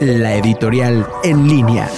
la editorial en línea.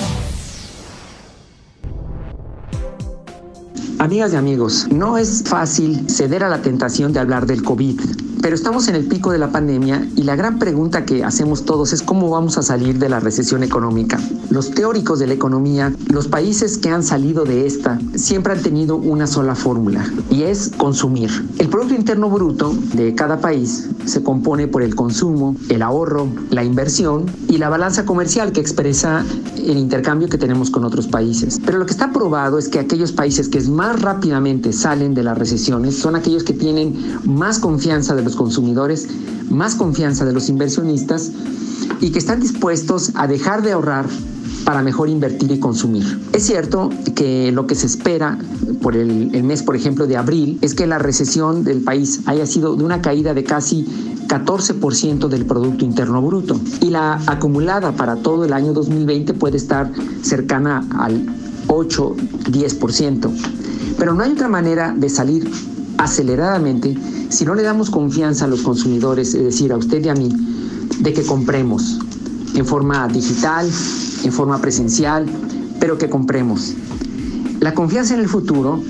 Amigas y amigos, no es fácil ceder a la tentación de hablar del COVID, pero estamos en el pico de la pandemia y la gran pregunta que hacemos todos es cómo vamos a salir de la recesión económica. Los teóricos de la economía, los países que han salido de esta, siempre han tenido una sola fórmula y es consumir. El Producto Interno Bruto de cada país se compone por el consumo, el ahorro, la inversión y la balanza comercial que expresa el intercambio que tenemos con otros países. Pero lo que está probado es que aquellos países que más rápidamente salen de las recesiones son aquellos que tienen más confianza de los consumidores, más confianza de los inversionistas y que están dispuestos a dejar de ahorrar para mejor invertir y consumir. Es cierto que lo que se espera por el, el, mes, por ejemplo, de abril, es que la recesión del país haya sido de una caída de casi 14% del Producto Interno Bruto y la acumulada para todo el año 2020 puede estar cercana al 8-10%. Pero no hay otra manera de salir aceleradamente si no le damos confianza a los consumidores, es decir, a usted y a mí, de que compremos en forma digital, en forma presencial, pero que compremos. La confianza en el futuro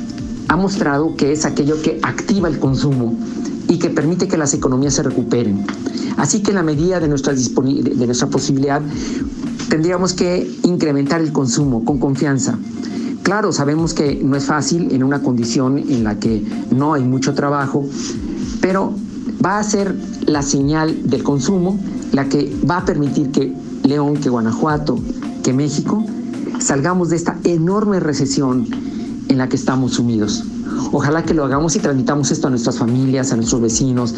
ha mostrado que es aquello que activa el consumo y que permite que las economías se recuperen. Así que en la medida de nuestra, de nuestra posibilidad, tendríamos que incrementar el consumo con confianza. Claro, sabemos que no es fácil en una condición en la que no hay mucho trabajo, pero va a ser la señal del consumo la que va a permitir que León, que Guanajuato, que México salgamos de esta enorme recesión en la que estamos sumidos. Ojalá que lo hagamos y transmitamos esto a nuestras familias, a nuestros vecinos,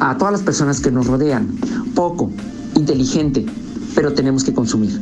a todas las personas que nos rodean. Poco, inteligente, pero tenemos que consumir.